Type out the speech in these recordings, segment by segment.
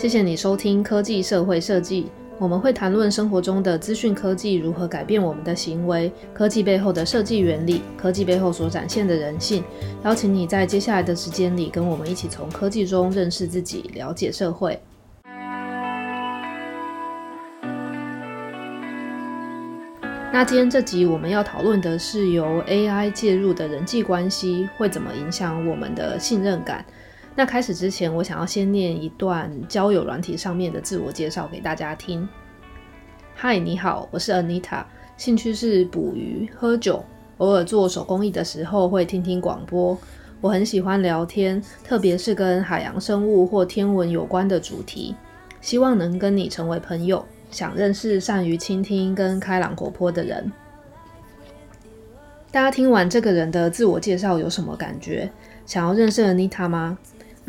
谢谢你收听科技社会设计，我们会谈论生活中的资讯科技如何改变我们的行为，科技背后的设计原理，科技背后所展现的人性。邀请你在接下来的时间里，跟我们一起从科技中认识自己，了解社会。那今天这集我们要讨论的是由 AI 介入的人际关系会怎么影响我们的信任感。那开始之前，我想要先念一段交友软体上面的自我介绍给大家听。嗨，你好，我是 Anita，兴趣是捕鱼、喝酒，偶尔做手工艺的时候会听听广播。我很喜欢聊天，特别是跟海洋生物或天文有关的主题。希望能跟你成为朋友，想认识善于倾听跟开朗活泼的人。大家听完这个人的自我介绍有什么感觉？想要认识 Anita 吗？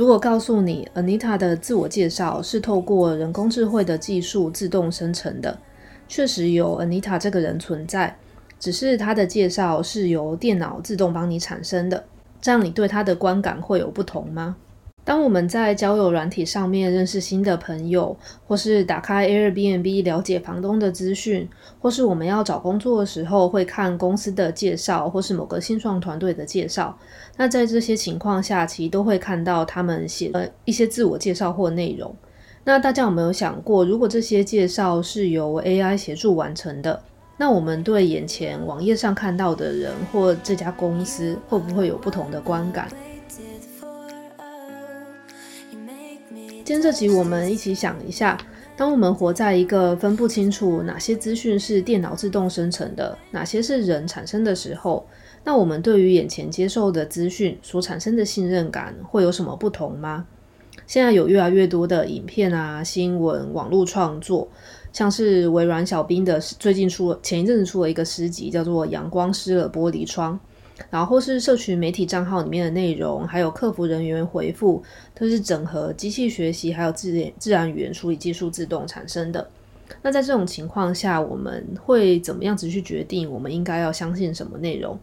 如果告诉你，Anita 的自我介绍是透过人工智慧的技术自动生成的，确实有 Anita 这个人存在，只是他的介绍是由电脑自动帮你产生的，这样你对他的观感会有不同吗？当我们在交友软体上面认识新的朋友，或是打开 Airbnb 了解房东的资讯，或是我们要找工作的时候会看公司的介绍，或是某个新创团队的介绍，那在这些情况下，其实都会看到他们写了一些自我介绍或内容。那大家有没有想过，如果这些介绍是由 AI 协助完成的，那我们对眼前网页上看到的人或这家公司会不会有不同的观感？今天这集，我们一起想一下：当我们活在一个分不清楚哪些资讯是电脑自动生成的，哪些是人产生的时候，那我们对于眼前接受的资讯所产生的信任感会有什么不同吗？现在有越来越多的影片啊、新闻、网络创作，像是微软小冰的最近出前一阵子出了一个诗集，叫做《阳光湿了玻璃窗》。然后是社群媒体账号里面的内容，还有客服人员回复，都是整合机器学习还有自自然语言处理技术自动产生的。那在这种情况下，我们会怎么样子去决定我们应该要相信什么内容？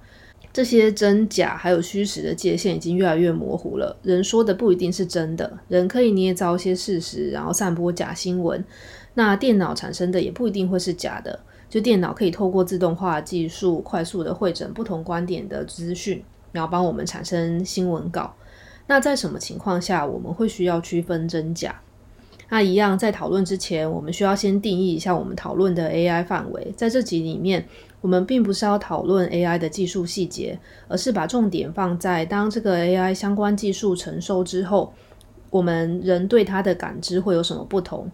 这些真假还有虚实的界限已经越来越模糊了。人说的不一定是真的，人可以捏造一些事实，然后散播假新闻。那电脑产生的也不一定会是假的。就电脑可以透过自动化技术，快速的汇整不同观点的资讯，然后帮我们产生新闻稿。那在什么情况下我们会需要区分真假？那一样在讨论之前，我们需要先定义一下我们讨论的 AI 范围。在这集里面，我们并不是要讨论 AI 的技术细节，而是把重点放在当这个 AI 相关技术成熟之后，我们人对它的感知会有什么不同。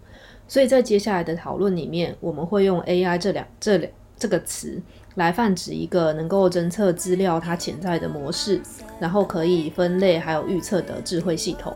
所以在接下来的讨论里面，我们会用 AI 这两这两这个词来泛指一个能够侦测资料它潜在的模式，然后可以分类还有预测的智慧系统。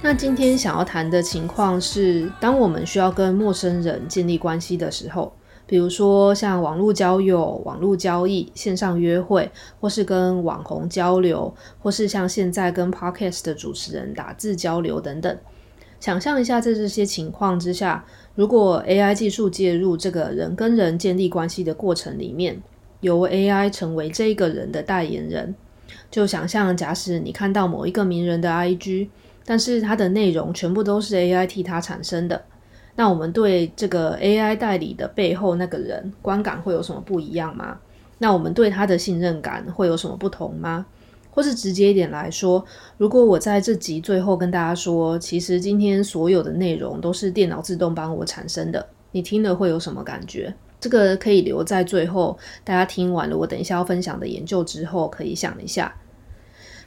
那今天想要谈的情况是，当我们需要跟陌生人建立关系的时候。比如说像网络交友、网络交易、线上约会，或是跟网红交流，或是像现在跟 Podcast 的主持人打字交流等等。想象一下，在这些情况之下，如果 AI 技术介入这个人跟人建立关系的过程里面，由 AI 成为这个人的代言人，就想象假使你看到某一个名人的 IG，但是它的内容全部都是 AI 替他产生的。那我们对这个 AI 代理的背后那个人观感会有什么不一样吗？那我们对他的信任感会有什么不同吗？或是直接一点来说，如果我在这集最后跟大家说，其实今天所有的内容都是电脑自动帮我产生的，你听了会有什么感觉？这个可以留在最后，大家听完了我等一下要分享的研究之后，可以想一下。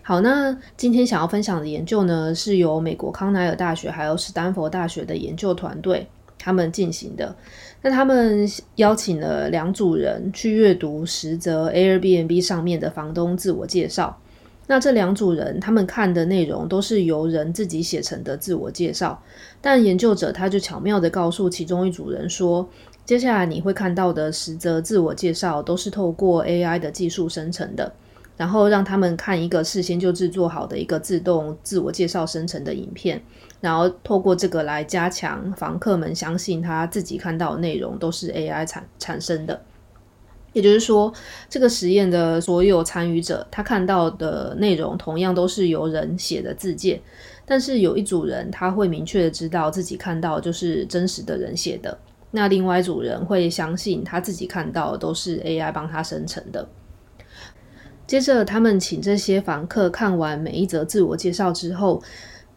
好，那今天想要分享的研究呢，是由美国康奈尔大学还有史丹佛大学的研究团队他们进行的。那他们邀请了两组人去阅读十则 Airbnb 上面的房东自我介绍。那这两组人他们看的内容都是由人自己写成的自我介绍，但研究者他就巧妙地告诉其中一组人说，接下来你会看到的十则自我介绍都是透过 AI 的技术生成的。然后让他们看一个事先就制作好的一个自动自我介绍生成的影片，然后透过这个来加强房客们相信他自己看到的内容都是 AI 产产生的。也就是说，这个实验的所有参与者，他看到的内容同样都是由人写的自荐，但是有一组人他会明确的知道自己看到就是真实的人写的，那另外一组人会相信他自己看到都是 AI 帮他生成的。接着，他们请这些房客看完每一则自我介绍之后，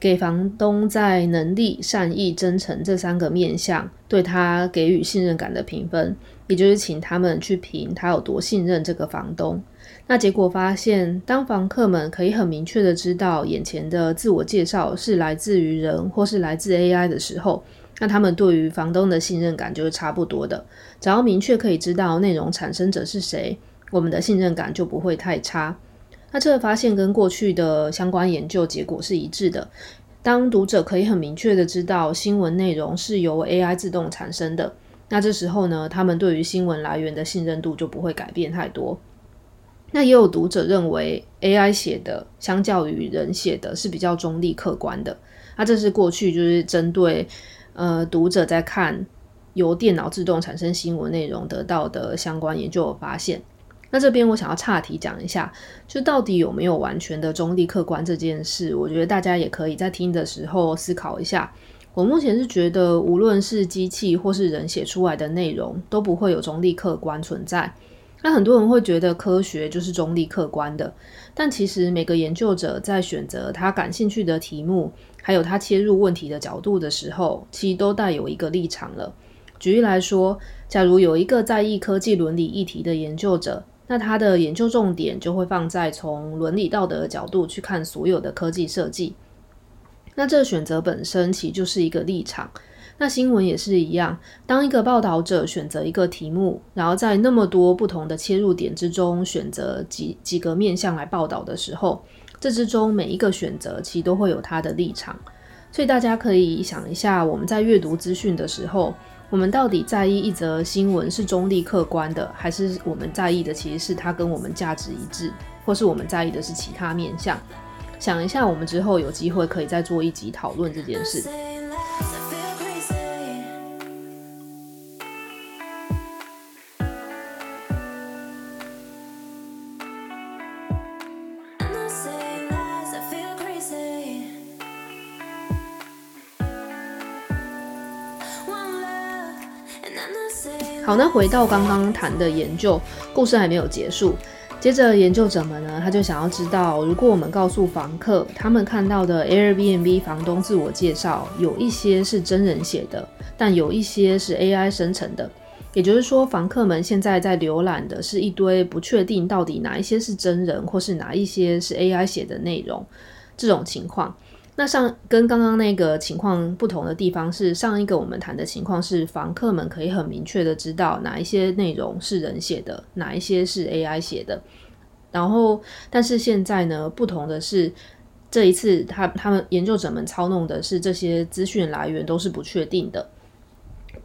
给房东在能力、善意、真诚这三个面向对他给予信任感的评分。也就是请他们去评他有多信任这个房东。那结果发现，当房客们可以很明确的知道眼前的自我介绍是来自于人或是来自 AI 的时候，那他们对于房东的信任感就是差不多的。只要明确可以知道内容产生者是谁，我们的信任感就不会太差。那这个发现跟过去的相关研究结果是一致的。当读者可以很明确的知道新闻内容是由 AI 自动产生的。那这时候呢，他们对于新闻来源的信任度就不会改变太多。那也有读者认为，AI 写的相较于人写的是比较中立客观的。那这是过去就是针对呃读者在看由电脑自动产生新闻内容得到的相关研究发现。那这边我想要岔题讲一下，就到底有没有完全的中立客观这件事，我觉得大家也可以在听的时候思考一下。我目前是觉得，无论是机器或是人写出来的内容，都不会有中立客观存在。那很多人会觉得科学就是中立客观的，但其实每个研究者在选择他感兴趣的题目，还有他切入问题的角度的时候，其实都带有一个立场了。举例来说，假如有一个在意科技伦理议题的研究者，那他的研究重点就会放在从伦理道德的角度去看所有的科技设计。那这个选择本身其实就是一个立场。那新闻也是一样，当一个报道者选择一个题目，然后在那么多不同的切入点之中选择几几个面向来报道的时候，这之中每一个选择其实都会有它的立场。所以大家可以想一下，我们在阅读资讯的时候，我们到底在意一则新闻是中立客观的，还是我们在意的其实是它跟我们价值一致，或是我们在意的是其他面向？想一下，我们之后有机会可以再做一集讨论这件事。好，那回到刚刚谈的研究，故事还没有结束。接着，研究者们呢，他就想要知道，如果我们告诉房客，他们看到的 Airbnb 房东自我介绍有一些是真人写的，但有一些是 AI 生成的，也就是说，房客们现在在浏览的是一堆不确定到底哪一些是真人，或是哪一些是 AI 写的内容，这种情况。那上跟刚刚那个情况不同的地方是，上一个我们谈的情况是房客们可以很明确的知道哪一些内容是人写的，哪一些是 AI 写的。然后，但是现在呢，不同的是，这一次他他们研究者们操弄的是这些资讯来源都是不确定的。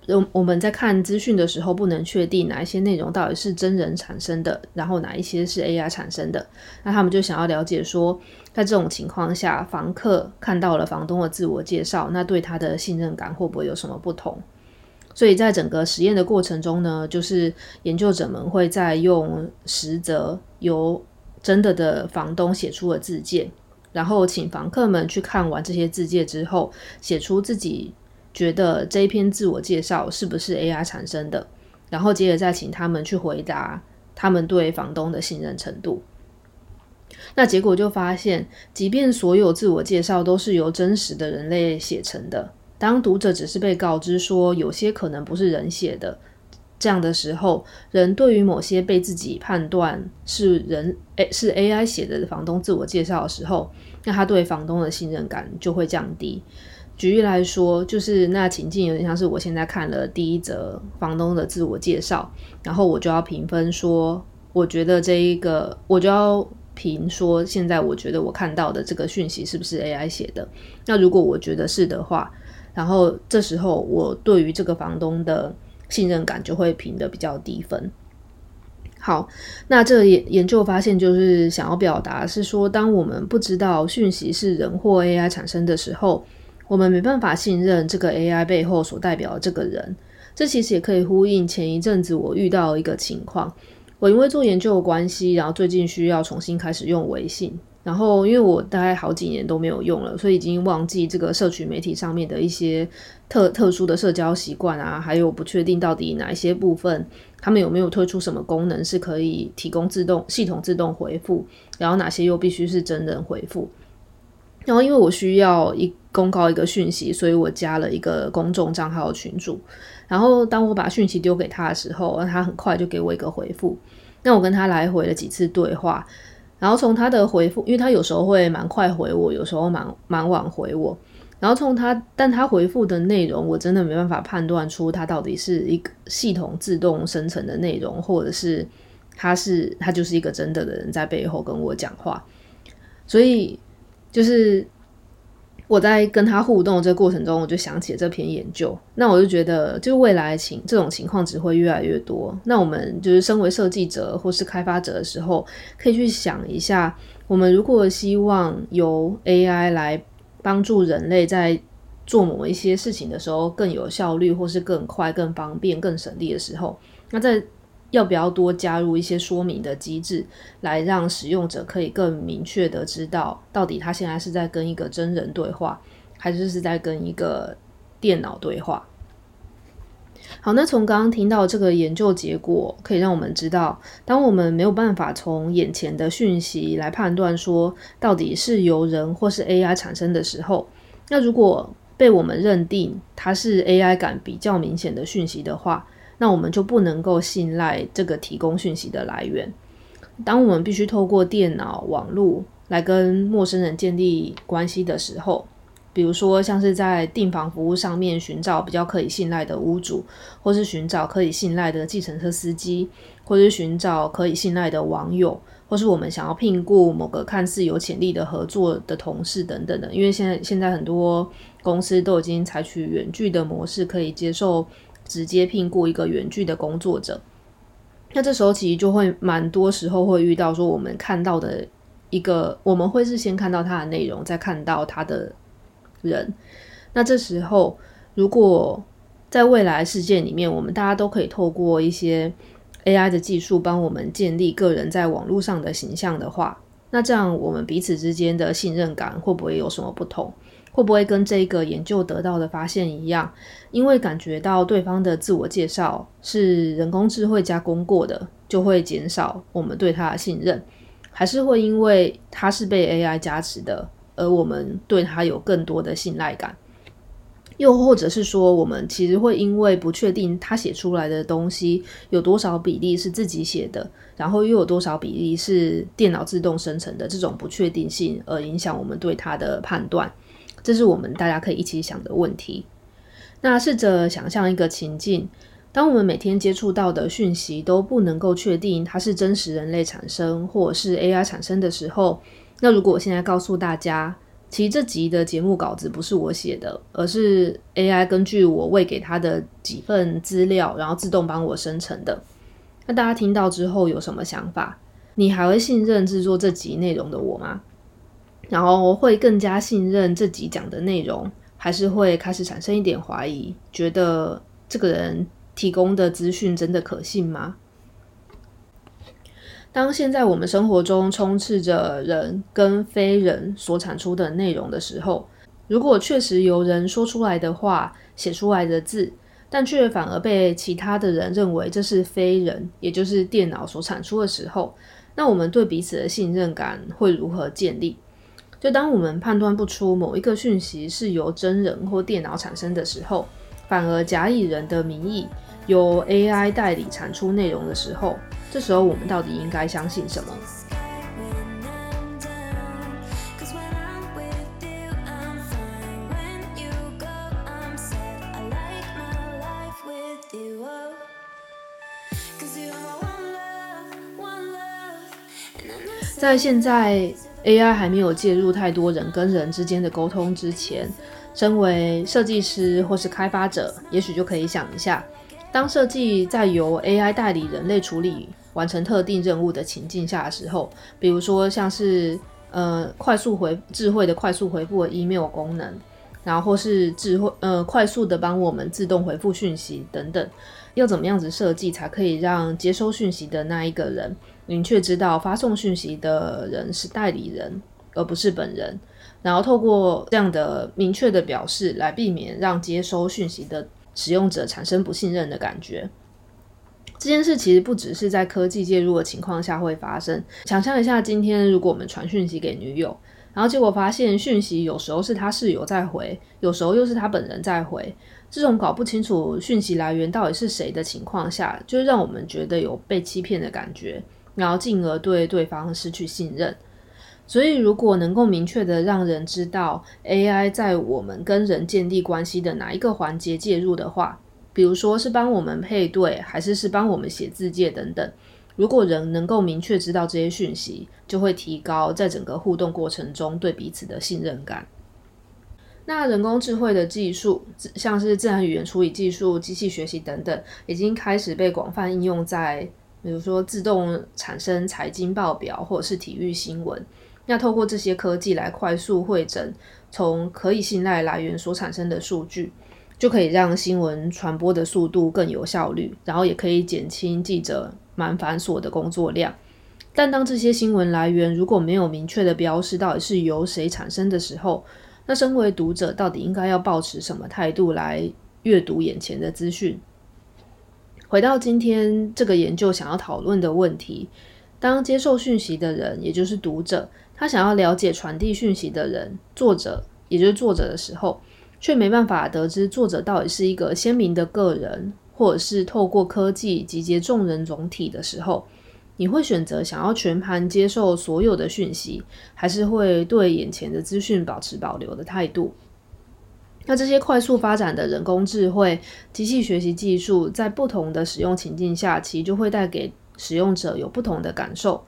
我我们在看资讯的时候，不能确定哪一些内容到底是真人产生的，然后哪一些是 AI 产生的。那他们就想要了解说，在这种情况下，房客看到了房东的自我介绍，那对他的信任感会不会有什么不同？所以在整个实验的过程中呢，就是研究者们会在用实则由真的的房东写出了自荐，然后请房客们去看完这些自荐之后，写出自己。觉得这一篇自我介绍是不是 AI 产生的？然后接着再请他们去回答他们对房东的信任程度。那结果就发现，即便所有自我介绍都是由真实的人类写成的，当读者只是被告知说有些可能不是人写的这样的时候，人对于某些被自己判断是人诶是 AI 写的房东自我介绍的时候，那他对房东的信任感就会降低。举例来说，就是那情境有点像是我现在看了第一则房东的自我介绍，然后我就要评分说，我觉得这一个我就要评说，现在我觉得我看到的这个讯息是不是 AI 写的？那如果我觉得是的话，然后这时候我对于这个房东的信任感就会评的比较低分。好，那这个研研究发现就是想要表达是说，当我们不知道讯息是人或 AI 产生的时候。我们没办法信任这个 AI 背后所代表的这个人，这其实也可以呼应前一阵子我遇到一个情况，我因为做研究的关系，然后最近需要重新开始用微信。然后，因为我大概好几年都没有用了，所以已经忘记这个社群媒体上面的一些特特殊的社交习惯啊，还有不确定到底哪一些部分，他们有没有推出什么功能是可以提供自动系统自动回复，然后哪些又必须是真人回复。然后，因为我需要一公告一个讯息，所以我加了一个公众账号群组。然后，当我把讯息丢给他的时候，他很快就给我一个回复。那我跟他来回了几次对话。然后从他的回复，因为他有时候会蛮快回我，有时候蛮蛮晚回我。然后从他，但他回复的内容，我真的没办法判断出他到底是一个系统自动生成的内容，或者是他是他就是一个真的的人在背后跟我讲话。所以就是。我在跟他互动的这个过程中，我就想起了这篇研究。那我就觉得，就未来情这种情况只会越来越多。那我们就是身为设计者或是开发者的时候，可以去想一下，我们如果希望由 AI 来帮助人类在做某一些事情的时候更有效率，或是更快、更方便、更省力的时候，那在要不要多加入一些说明的机制，来让使用者可以更明确的知道，到底他现在是在跟一个真人对话，还是是在跟一个电脑对话？好，那从刚刚听到这个研究结果，可以让我们知道，当我们没有办法从眼前的讯息来判断说到底是由人或是 AI 产生的时候，那如果被我们认定它是 AI 感比较明显的讯息的话，那我们就不能够信赖这个提供讯息的来源。当我们必须透过电脑、网络来跟陌生人建立关系的时候，比如说像是在订房服务上面寻找比较可以信赖的屋主，或是寻找可以信赖的计程车司机，或是寻找可以信赖的网友，或是我们想要聘雇某个看似有潜力的合作的同事等等的。因为现在现在很多公司都已经采取远距的模式，可以接受。直接聘雇一个远距的工作者，那这时候其实就会蛮多时候会遇到说，我们看到的一个，我们会是先看到他的内容，再看到他的人。那这时候，如果在未来世界里面，我们大家都可以透过一些 AI 的技术帮我们建立个人在网络上的形象的话，那这样我们彼此之间的信任感会不会有什么不同？会不会跟这个研究得到的发现一样？因为感觉到对方的自我介绍是人工智慧加工过的，就会减少我们对他的信任，还是会因为他是被 AI 加持的，而我们对他有更多的信赖感？又或者是说，我们其实会因为不确定他写出来的东西有多少比例是自己写的，然后又有多少比例是电脑自动生成的这种不确定性，而影响我们对他的判断？这是我们大家可以一起想的问题。那试着想象一个情境：当我们每天接触到的讯息都不能够确定它是真实人类产生或者是 AI 产生的时候，那如果我现在告诉大家，其实这集的节目稿子不是我写的，而是 AI 根据我喂给他的几份资料，然后自动帮我生成的，那大家听到之后有什么想法？你还会信任制作这集内容的我吗？然后会更加信任这集讲的内容，还是会开始产生一点怀疑，觉得这个人提供的资讯真的可信吗？当现在我们生活中充斥着人跟非人所产出的内容的时候，如果确实有人说出来的话、写出来的字，但却反而被其他的人认为这是非人，也就是电脑所产出的时候，那我们对彼此的信任感会如何建立？就当我们判断不出某一个讯息是由真人或电脑产生的时候，反而假以人的名义由 AI 代理产出内容的时候，这时候我们到底应该相信什么？在现在。AI 还没有介入太多人跟人之间的沟通之前，身为设计师或是开发者，也许就可以想一下，当设计在由 AI 代理人类处理完成特定任务的情境下的时候，比如说像是呃快速回智慧的快速回复的 email 功能，然后或是智慧呃快速的帮我们自动回复讯息等等，要怎么样子设计才可以让接收讯息的那一个人明确知道发送讯息的人是代理人，而不是本人。然后透过这样的明确的表示，来避免让接收讯息的使用者产生不信任的感觉。这件事其实不只是在科技介入的情况下会发生。想象一下，今天如果我们传讯息给女友，然后结果发现讯息有时候是他室友在回，有时候又是他本人在回，这种搞不清楚讯息来源到底是谁的情况下，就让我们觉得有被欺骗的感觉，然后进而对对方失去信任。所以，如果能够明确的让人知道 AI 在我们跟人建立关系的哪一个环节介入的话，比如说是帮我们配对，还是是帮我们写字介等等，如果人能够明确知道这些讯息，就会提高在整个互动过程中对彼此的信任感。那人工智慧的技术，像是自然语言处理技术、机器学习等等，已经开始被广泛应用在，比如说自动产生财经报表或者是体育新闻。那透过这些科技来快速汇整从可以信赖来源所产生的数据，就可以让新闻传播的速度更有效率，然后也可以减轻记者蛮繁琐的工作量。但当这些新闻来源如果没有明确的标示到底是由谁产生的时候，那身为读者到底应该要抱持什么态度来阅读眼前的资讯？回到今天这个研究想要讨论的问题，当接受讯息的人，也就是读者，他想要了解传递讯息的人，作者，也就是作者的时候，却没办法得知作者到底是一个鲜明的个人，或者是透过科技集结众人总体的时候，你会选择想要全盘接受所有的讯息，还是会对眼前的资讯保持保留的态度？那这些快速发展的人工智慧、机器学习技术，在不同的使用情境下，其实就会带给使用者有不同的感受。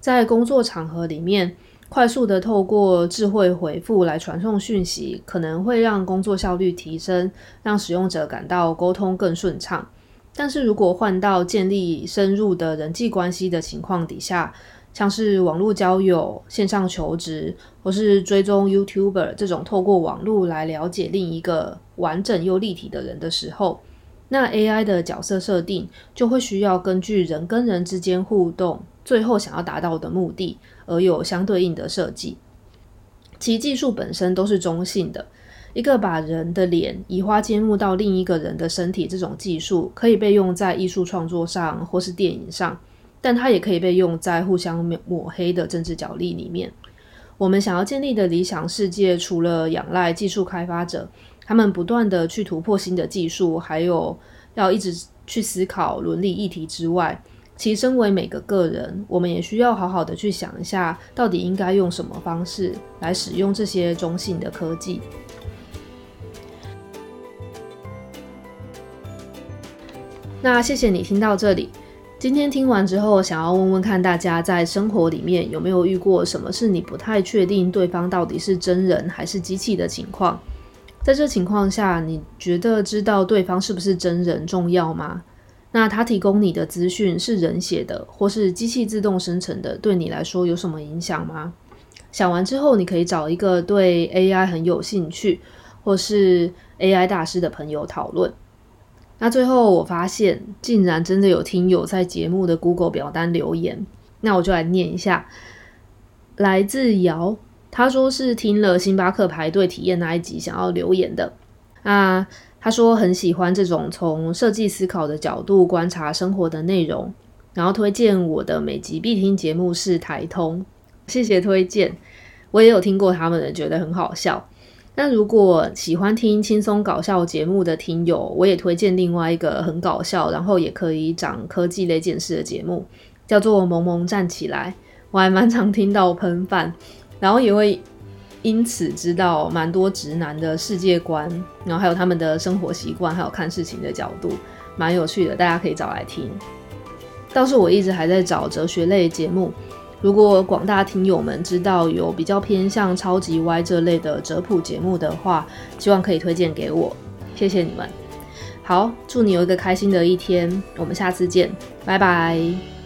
在工作场合里面，快速的透过智慧回复来传送讯息，可能会让工作效率提升，让使用者感到沟通更顺畅。但是如果换到建立深入的人际关系的情况底下，像是网络交友、线上求职，或是追踪 YouTuber 这种透过网络来了解另一个完整又立体的人的时候，那 AI 的角色设定就会需要根据人跟人之间互动，最后想要达到的目的。而有相对应的设计，其技术本身都是中性的。一个把人的脸移花接木到另一个人的身体，这种技术可以被用在艺术创作上或是电影上，但它也可以被用在互相抹黑的政治角力里面。我们想要建立的理想世界，除了仰赖技术开发者，他们不断地去突破新的技术，还有要一直去思考伦理议题之外。其身为每个个人，我们也需要好好的去想一下，到底应该用什么方式来使用这些中性的科技。那谢谢你听到这里，今天听完之后，想要问问看大家，在生活里面有没有遇过什么是你不太确定对方到底是真人还是机器的情况？在这情况下，你觉得知道对方是不是真人重要吗？那他提供你的资讯是人写的，或是机器自动生成的，对你来说有什么影响吗？想完之后，你可以找一个对 AI 很有兴趣，或是 AI 大师的朋友讨论。那最后我发现，竟然真的有听友在节目的 Google 表单留言，那我就来念一下。来自姚，他说是听了星巴克排队体验那一集，想要留言的。啊。他说很喜欢这种从设计思考的角度观察生活的内容，然后推荐我的每集必听节目是台通，谢谢推荐，我也有听过他们的，觉得很好笑。那如果喜欢听轻松搞笑节目的听友，我也推荐另外一个很搞笑，然后也可以长科技类见识的节目，叫做《萌萌站起来》，我还蛮常听到喷饭，然后也会。因此，知道蛮多直男的世界观，然后还有他们的生活习惯，还有看事情的角度，蛮有趣的，大家可以找来听。倒是我一直还在找哲学类节目，如果广大听友们知道有比较偏向超级歪这类的哲普节目的话，希望可以推荐给我，谢谢你们。好，祝你有一个开心的一天，我们下次见，拜拜。